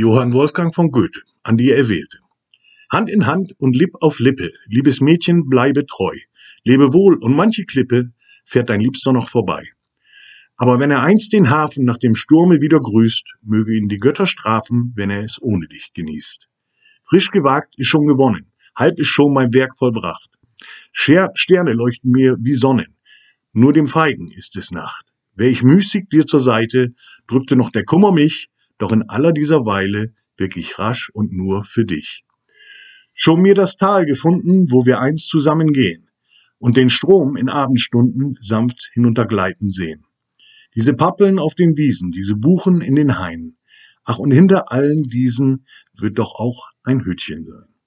Johann Wolfgang von Goethe, an die Erwählte. Hand in Hand und Lipp auf Lippe, liebes Mädchen, bleibe treu. Lebe wohl und manche Klippe fährt dein Liebster noch vorbei. Aber wenn er einst den Hafen nach dem Sturme wieder grüßt, möge ihn die Götter strafen, wenn er es ohne dich genießt. Frisch gewagt ist schon gewonnen, halb ist schon mein Werk vollbracht. Sterne leuchten mir wie Sonnen, nur dem Feigen ist es Nacht. Wär ich müßig dir zur Seite, drückte noch der Kummer mich, doch in aller dieser Weile wirk ich rasch und nur für dich. Schon mir das Tal gefunden, wo wir einst zusammen gehen, und den Strom in Abendstunden sanft hinuntergleiten sehen. Diese Pappeln auf den Wiesen, diese Buchen in den Hainen, ach und hinter allen diesen wird doch auch ein Hütchen sein.